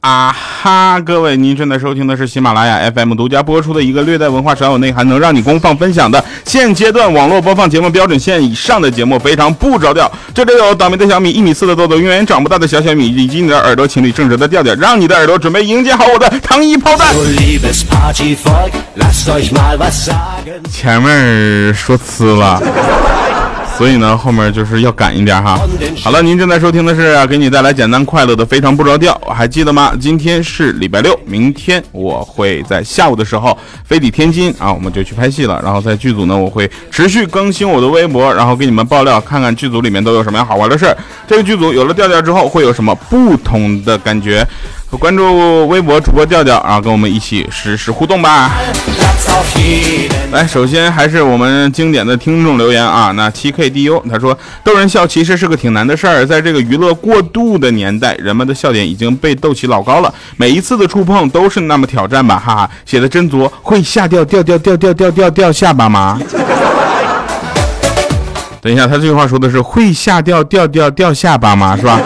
啊哈！各位，您正在收听的是喜马拉雅 FM 独家播出的一个略带文化、少有内涵、能让你公放分享的现阶段网络播放节目标准线以上的节目，非常不着调。这里有倒霉的小米，一米四的豆豆，永远长不大的小小米，以及你的耳朵情侣正直的调调，让你的耳朵准备迎接好我的糖衣炮弹。前面说呲了。所以呢，后面就是要赶一点哈。好了，您正在收听的是给你带来简单快乐的非常不着调，还记得吗？今天是礼拜六，明天我会在下午的时候飞抵天津啊，我们就去拍戏了。然后在剧组呢，我会持续更新我的微博，然后给你们爆料，看看剧组里面都有什么样好玩的事儿。这个剧组有了调调之后，会有什么不同的感觉？关注微博主播调调，啊跟我们一起实时互动吧。来，首先还是我们经典的听众留言啊。那七 K D U 他说，逗人笑其实是个挺难的事儿，在这个娱乐过度的年代，人们的笑点已经被逗起老高了，每一次的触碰都是那么挑战吧，哈哈，写的真足，会下掉掉掉掉掉掉掉下巴吗？等一下，他这句话说的是会下掉掉掉掉下巴吗？是吧？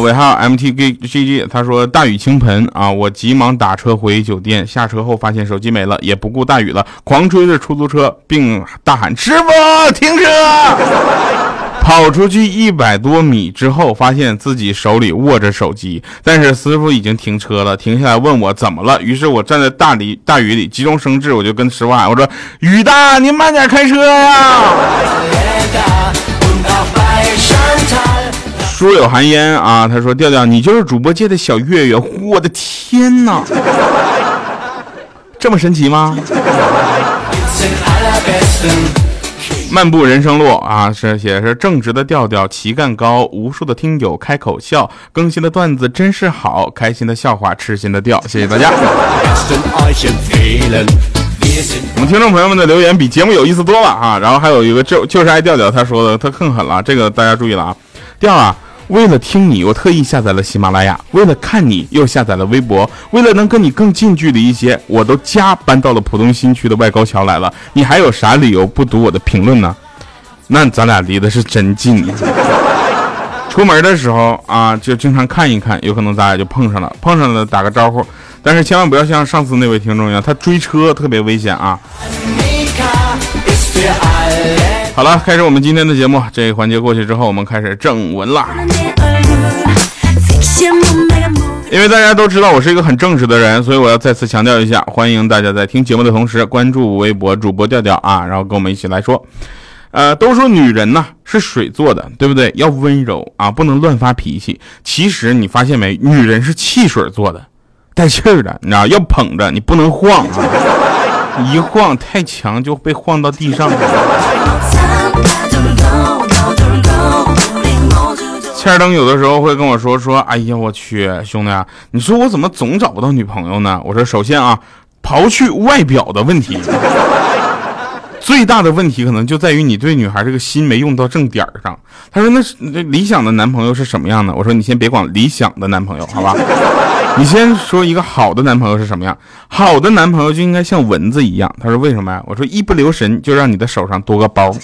尾号 M T G G G，他说大雨倾盆啊，我急忙打车回酒店，下车后发现手机没了，也不顾大雨了，狂追着出租车，并大喊师傅停车。跑出去一百多米之后，发现自己手里握着手机，但是师傅已经停车了，停下来问我怎么了。于是我站在大里大雨里急中生智，我就跟师傅喊，我说雨大，您慢点开车呀。书有寒烟啊，他说调调，你就是主播界的小月月，我的天哪，这么神奇吗？漫步人生路啊，是写是正直的调调，旗杆高，无数的听友开口笑，更新的段子真是好，开心的笑话，痴心的调，谢谢大家。我们听众朋友们的留言比节目有意思多了啊，然后还有一个就就是爱调调，他说的他更狠了，这个大家注意了啊，调啊。为了听你，我特意下载了喜马拉雅；为了看你，又下载了微博；为了能跟你更近距离一些，我都家搬到了浦东新区的外高桥来了。你还有啥理由不读我的评论呢？那咱俩离的是真近。出门的时候啊，就经常看一看，有可能咱俩就碰上了，碰上了打个招呼。但是千万不要像上次那位听众一样，他追车特别危险啊。好了，开始我们今天的节目。这个环节过去之后，我们开始正文啦。因为大家都知道我是一个很正直的人，所以我要再次强调一下，欢迎大家在听节目的同时关注微博主播调调啊，然后跟我们一起来说。呃，都说女人呢是水做的，对不对？要温柔啊，不能乱发脾气。其实你发现没，女人是汽水做的，带气儿的，你知道要捧着，你不能晃啊，一晃太强就被晃到地上。千灯有的时候会跟我说说，哎呀，我去，兄弟，你说我怎么总找不到女朋友呢？我说，首先啊，刨去外表的问题，最大的问题可能就在于你对女孩这个心没用到正点上。他说，那那理想的男朋友是什么样的？我说，你先别管理想的男朋友，好吧？你先说一个好的男朋友是什么样？好的男朋友就应该像蚊子一样。他说，为什么呀？我说，一不留神就让你的手上多个包。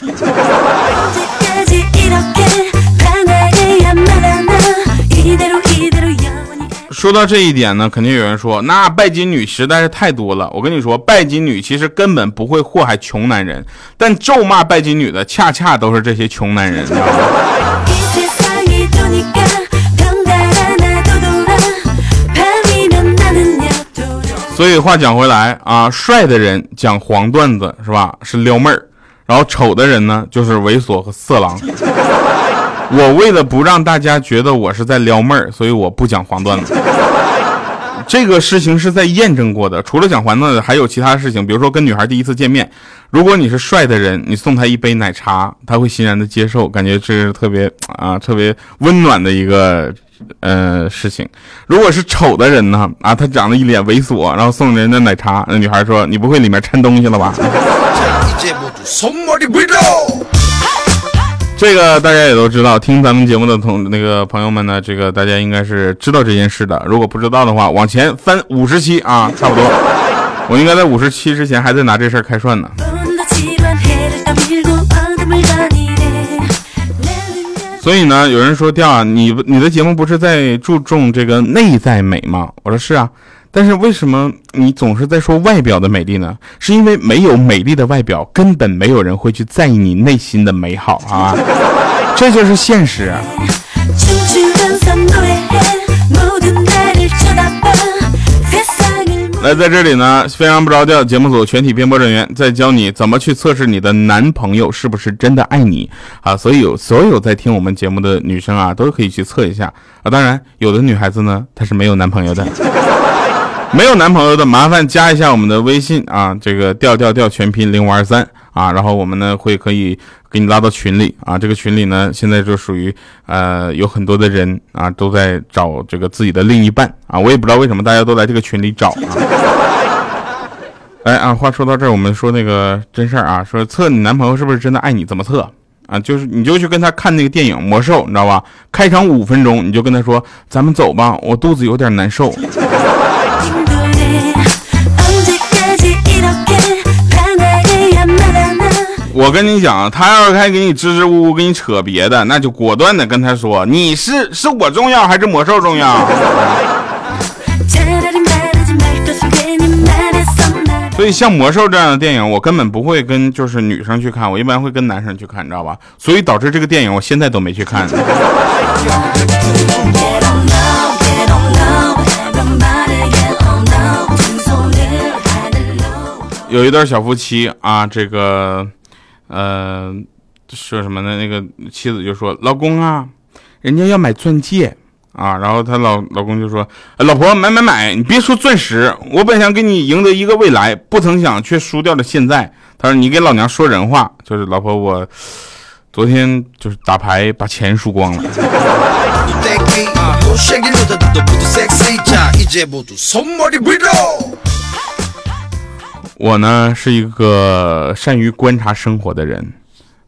说到这一点呢，肯定有人说，那拜金女实在是太多了。我跟你说，拜金女其实根本不会祸害穷男人，但咒骂拜金女的恰恰都是这些穷男人。所以话讲回来啊，帅的人讲黄段子是吧？是撩妹儿，然后丑的人呢就是猥琐和色狼。我为了不让大家觉得我是在撩妹儿，所以我不讲黄段子。这个事情是在验证过的。除了讲黄段子，还有其他事情，比如说跟女孩第一次见面，如果你是帅的人，你送她一杯奶茶，她会欣然的接受，感觉这是特别啊特别温暖的一个呃事情。如果是丑的人呢，啊，他长得一脸猥琐，然后送人家奶茶，那女孩说：“你不会里面掺东西了吧？” 这个大家也都知道，听咱们节目的同那个朋友们呢，这个大家应该是知道这件事的。如果不知道的话，往前翻五十期啊，差不多。我应该在五十期之前还在拿这事儿开涮呢。所以呢，有人说调啊，你你的节目不是在注重这个内在美吗？我说是啊，但是为什么你总是在说外表的美丽呢？是因为没有美丽的外表，根本没有人会去在意你内心的美好啊，这就是现实。来，在这里呢，非常不着调。节目组全体编播人员在教你怎么去测试你的男朋友是不是真的爱你啊！所以有所有在听我们节目的女生啊，都可以去测一下啊。当然，有的女孩子呢，她是没有男朋友的，没有男朋友的，麻烦加一下我们的微信啊，这个调调调全拼零五二三。啊，然后我们呢会可以给你拉到群里啊，这个群里呢现在就属于呃有很多的人啊都在找这个自己的另一半啊，我也不知道为什么大家都来这个群里找啊。哎啊，话说到这儿，我们说那个真事儿啊，说测你男朋友是不是真的爱你，怎么测啊？就是你就去跟他看那个电影《魔兽》，你知道吧？开场五分钟你就跟他说，咱们走吧，我肚子有点难受。我跟你讲，他要是还给你支支吾吾，给你扯别的，那就果断的跟他说，你是是我重要还是魔兽重要？所以像魔兽这样的电影，我根本不会跟就是女生去看，我一般会跟男生去看，你知道吧？所以导致这个电影我现在都没去看。有一对小夫妻啊，这个。呃，说什么呢？那个妻子就说：“老公啊，人家要买钻戒啊。”然后她老老公就说：“老婆买买买，你别说钻石，我本想给你赢得一个未来，不曾想却输掉了现在。”他说：“你给老娘说人话，就是老婆，我昨天就是打牌把钱输光了。”我呢是一个善于观察生活的人，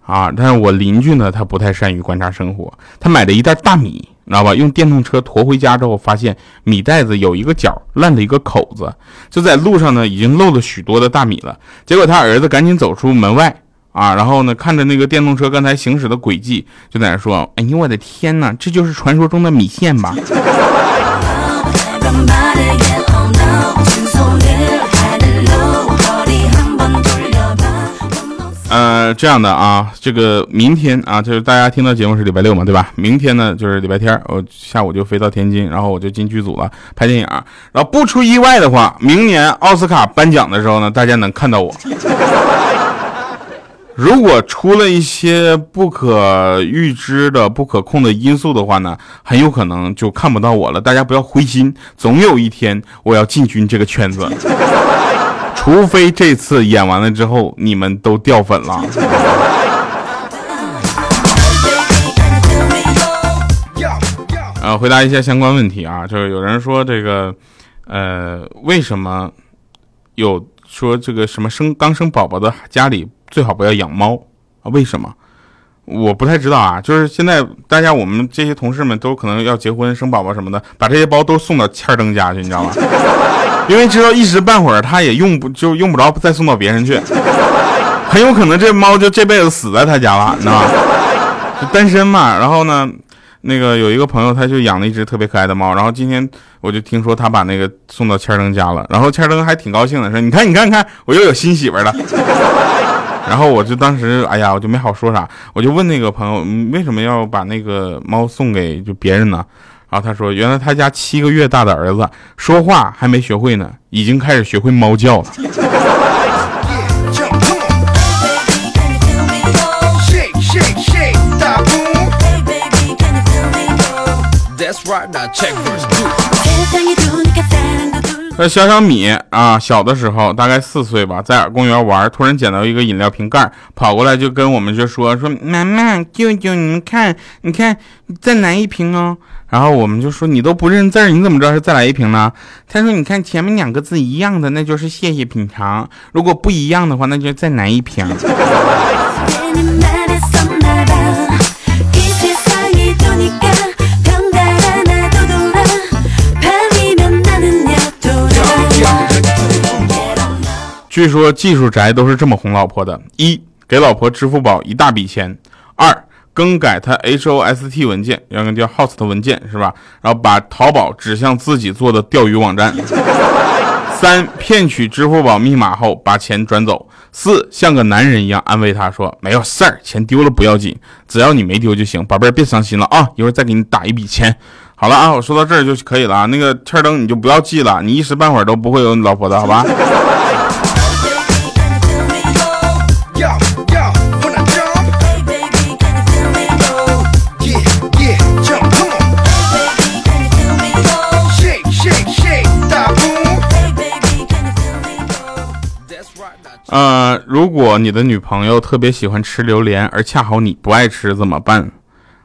啊，但是我邻居呢，他不太善于观察生活。他买了一袋大米，知道吧？用电动车驮回家之后，发现米袋子有一个角烂了一个口子，就在路上呢，已经漏了许多的大米了。结果他儿子赶紧走出门外，啊，然后呢，看着那个电动车刚才行驶的轨迹，就在那说：“哎呦我的天哪，这就是传说中的米线吧？” 呃，这样的啊，这个明天啊，就是大家听到节目是礼拜六嘛，对吧？明天呢就是礼拜天，我下午就飞到天津，然后我就进剧组了，拍电影。然后不出意外的话，明年奥斯卡颁奖的时候呢，大家能看到我。如果出了一些不可预知的、不可控的因素的话呢，很有可能就看不到我了。大家不要灰心，总有一天我要进军这个圈子。除非这次演完了之后你们都掉粉了。呃，回答一下相关问题啊，就是有人说这个，呃，为什么有说这个什么生刚生宝宝的家里最好不要养猫啊？为什么？我不太知道啊。就是现在大家我们这些同事们都可能要结婚生宝宝什么的，把这些包都送到欠儿灯家去，你知道吗？因为知道一时半会儿他也用不就用不着再送到别人去，很有可能这猫就这辈子死在他家了，你知道吧？单身嘛。然后呢，那个有一个朋友他就养了一只特别可爱的猫，然后今天我就听说他把那个送到千灯家了，然后千灯还挺高兴的，说你看你看你看，我又有新媳妇了。然后我就当时哎呀，我就没好说啥，我就问那个朋友为什么要把那个猫送给就别人呢？然后他说：“原来他家七个月大的儿子说话还没学会呢，已经开始学会猫叫了。”那小小米啊，小的时候大概四岁吧，在公园玩，突然捡到一个饮料瓶盖，跑过来就跟我们就说：“说妈妈、舅舅，你们看，你看，再来一瓶哦。”然后我们就说你都不认字儿，你怎么知道是再来一瓶呢？他说你看前面两个字一样的，那就是谢谢品尝；如果不一样的话，那就再来一瓶。据说技术宅都是这么哄老婆的：一给老婆支付宝一大笔钱；二。更改他 host 文件，要个叫 host 文件是吧？然后把淘宝指向自己做的钓鱼网站。三骗取支付宝密码后把钱转走。四像个男人一样安慰他说：“没有事儿，钱丢了不要紧，只要你没丢就行，宝贝儿别伤心了啊，一会儿再给你打一笔钱。”好了啊，我说到这儿就可以了啊。那个天灯你就不要记了，你一时半会儿都不会有你老婆的好吧？呃，如果你的女朋友特别喜欢吃榴莲，而恰好你不爱吃，怎么办？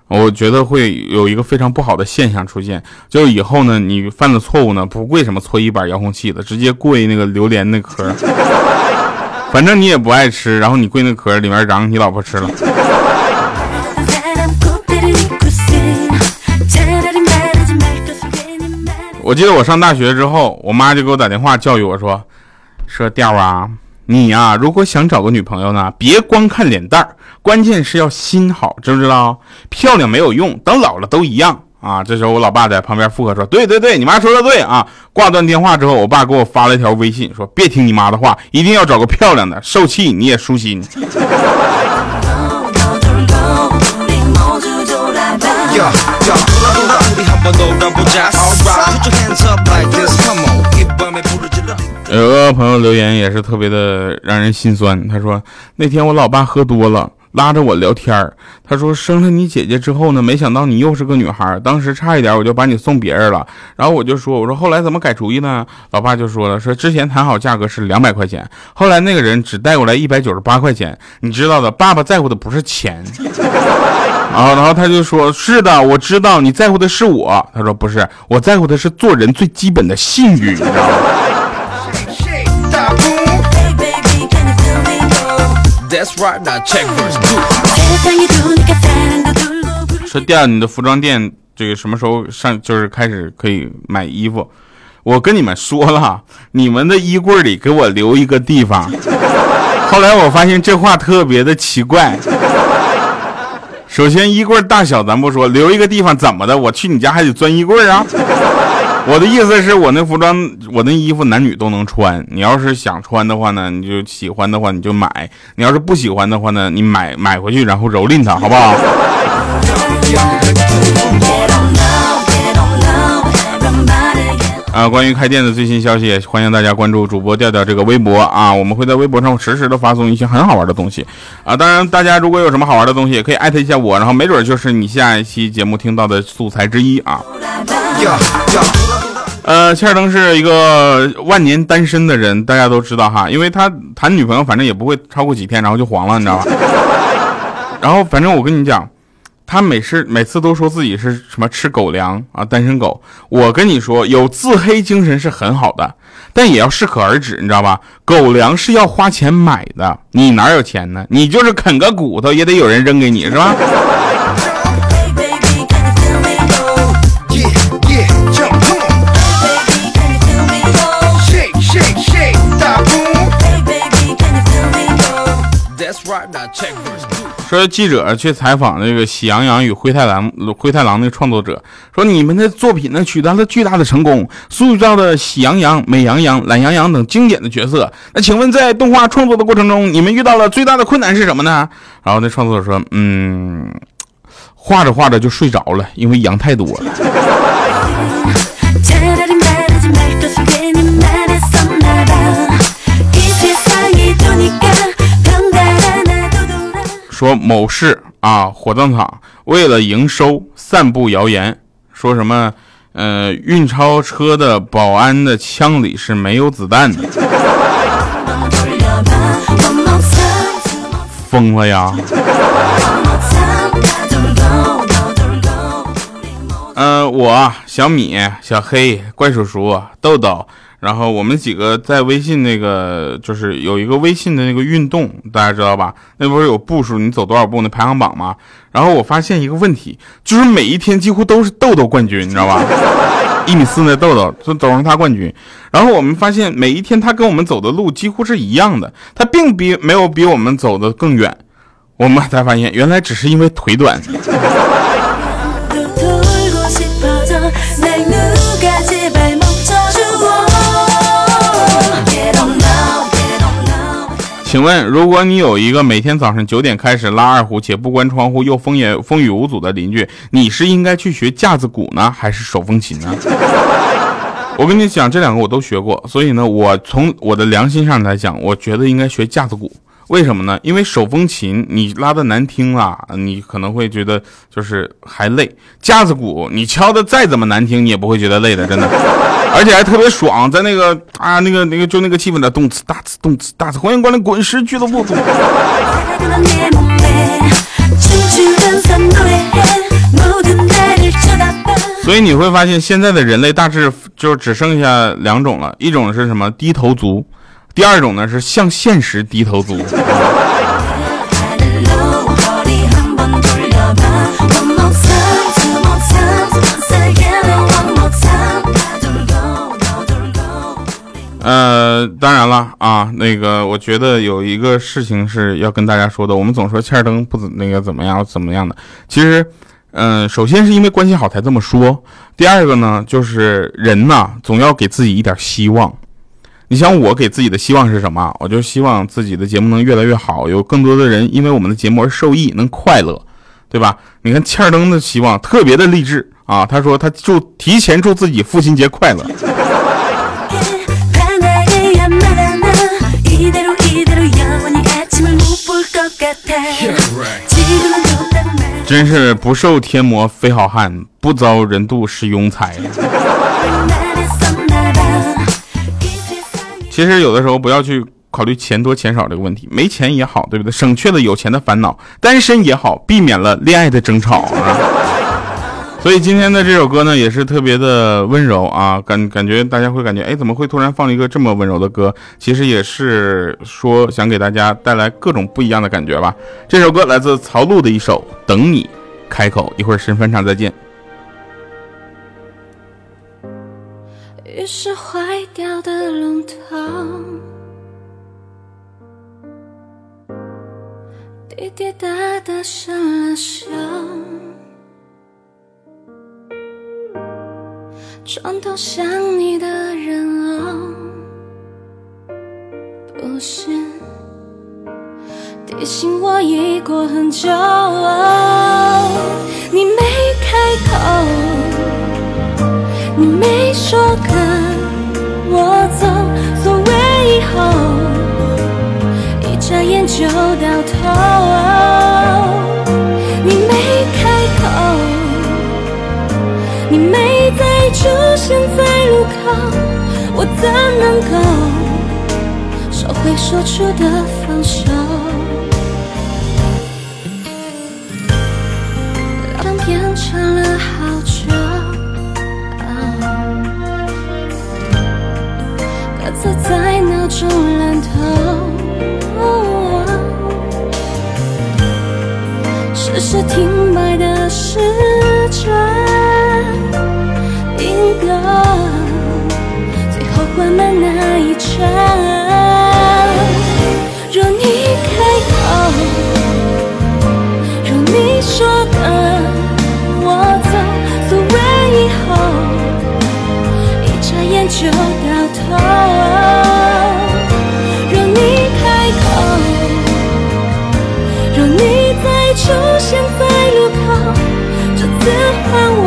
我觉得会有一个非常不好的现象出现，就是以后呢，你犯了错误呢，不跪什么搓衣板遥控器的，直接跪那个榴莲那壳，反正你也不爱吃，然后你跪那壳里面瓤，你老婆吃了。我记得我上大学之后，我妈就给我打电话教育我说：“说调啊。”你呀，如果想找个女朋友呢，别光看脸蛋儿，关键是要心好，知不知道？漂亮没有用，等老了都一样啊。这时候我老爸在旁边附和说：“对对对，你妈说的对啊。”挂断电话之后，我爸给我发了一条微信，说：“别听你妈的话，一定要找个漂亮的，受气你也舒心。”有个朋友留言也是特别的让人心酸，他说那天我老爸喝多了，拉着我聊天儿，他说生了你姐姐之后呢，没想到你又是个女孩，当时差一点我就把你送别人了，然后我就说我说后来怎么改主意呢？老爸就说了说之前谈好价格是两百块钱，后来那个人只带过来一百九十八块钱，你知道的，爸爸在乎的不是钱。啊，然后他就说是的，我知道你在乎的是我，他说不是，我在乎的是做人最基本的信誉，你知道吗？说第二，你的服装店这个什么时候上？就是开始可以买衣服。我跟你们说了，你们的衣柜里给我留一个地方。后来我发现这话特别的奇怪。首先衣柜大小咱不说，留一个地方怎么的？我去你家还得钻衣柜啊？我的意思是我那服装，我那衣服男女都能穿。你要是想穿的话呢，你就喜欢的话你就买；你要是不喜欢的话呢，你买买回去然后蹂躏它，好不好？啊，关于开店的最新消息，欢迎大家关注主播调调这个微博啊，我们会在微博上实时的发送一些很好玩的东西啊。当然，大家如果有什么好玩的东西，也可以艾特一下我，然后没准就是你下一期节目听到的素材之一啊。呃，切尔登是一个万年单身的人，大家都知道哈，因为他谈女朋友反正也不会超过几天，然后就黄了，你知道吧？然后反正我跟你讲，他每次每次都说自己是什么吃狗粮啊，单身狗。我跟你说，有自黑精神是很好的，但也要适可而止，你知道吧？狗粮是要花钱买的，你哪有钱呢？你就是啃个骨头也得有人扔给你，是吧？说记者去采访那个《喜羊羊与灰太狼》灰太狼那个创作者，说你们的作品呢取得了巨大的成功，塑造了喜羊羊、美羊羊、懒羊羊等经典的角色。那请问在动画创作的过程中，你们遇到了最大的困难是什么呢？然后那创作者说，嗯，画着画着就睡着了，因为羊太多了。说某市啊火葬场为了营收散布谣言，说什么呃运钞车的保安的枪里是没有子弹的，疯了呀！嗯，我小米、小黑、怪叔叔、豆豆。然后我们几个在微信那个就是有一个微信的那个运动，大家知道吧？那不是有步数，你走多少步那排行榜吗？然后我发现一个问题，就是每一天几乎都是豆豆冠军，你知道吧？一米四那豆豆就走上他冠军。然后我们发现每一天他跟我们走的路几乎是一样的，他并比没有比我们走的更远。我们才发现原来只是因为腿短。请问，如果你有一个每天早上九点开始拉二胡且不关窗户又风也风雨无阻的邻居，你是应该去学架子鼓呢，还是手风琴呢？我跟你讲，这两个我都学过，所以呢，我从我的良心上来讲，我觉得应该学架子鼓。为什么呢？因为手风琴你拉的难听啊，你可能会觉得就是还累；架子鼓你敲的再怎么难听，你也不会觉得累的，真的，而且还特别爽，在那个啊那个那个就那个气氛的动次大次动次大次，欢迎光临滚石俱乐部。所以你会发现，现在的人类大致就只剩下两种了，一种是什么低头族。第二种呢是向现实低头族。呃，当然了啊，那个我觉得有一个事情是要跟大家说的。我们总说欠灯不怎那个怎么样怎么样的，其实，嗯，首先是因为关系好才这么说。第二个呢，就是人呐，总要给自己一点希望。你想我给自己的希望是什么？我就希望自己的节目能越来越好，有更多的人因为我们的节目而受益，能快乐，对吧？你看欠儿灯的希望特别的励志啊！他说他祝提前祝自己父亲节快乐。真是不受天魔非好汉，不遭人妒是庸才。其实有的时候不要去考虑钱多钱少这个问题，没钱也好，对不对？省去了有钱的烦恼，单身也好，避免了恋爱的争吵啊。所以今天的这首歌呢，也是特别的温柔啊，感感觉大家会感觉，哎，怎么会突然放了一个这么温柔的歌？其实也是说想给大家带来各种不一样的感觉吧。这首歌来自曹璐的一首《等你开口》，一会儿神翻场再见。于是坏掉的龙头，滴滴答答生了锈，床头想你的人哦，不是提醒我已过很久，你没开口。你没说跟我走，所谓以后，一眨眼就到头。在路口，我怎能够收回说出的放手？当变成了好久。在闹钟烂透，时时停摆的时缓慢那一场，若你开口，若你说跟我走，所谓以后，一眨眼就到头。若你开口，若你再出现在路口，这次换我，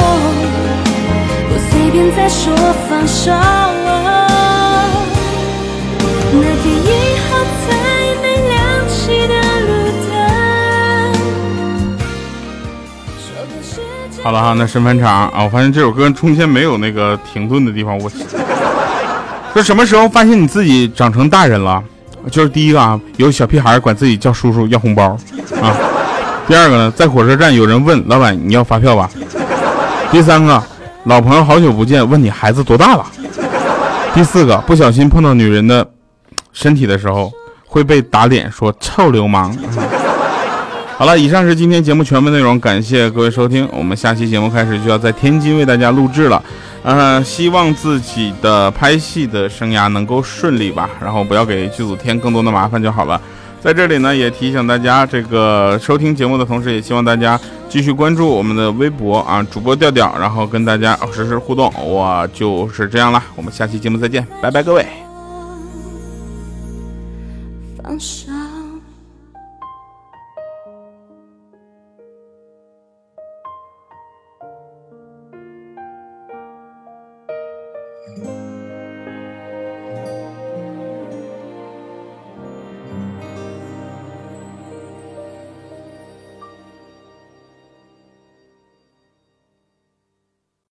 不随便再说放手。好了哈，那审判场啊，我发现这首歌中间没有那个停顿的地方。我说什么时候发现你自己长成大人了？就是第一个啊，有小屁孩管自己叫叔叔要红包啊。第二个呢，在火车站有人问老板你要发票吧。第三个。老朋友好久不见，问你孩子多大了？第四个，不小心碰到女人的身体的时候，会被打脸说臭流氓。好了，以上是今天节目全部内容，感谢各位收听。我们下期节目开始就要在天津为大家录制了，呃，希望自己的拍戏的生涯能够顺利吧，然后不要给剧组添更多的麻烦就好了。在这里呢，也提醒大家，这个收听节目的同时，也希望大家继续关注我们的微博啊，主播调调，然后跟大家实时互动。我就是这样了，我们下期节目再见，拜拜，各位。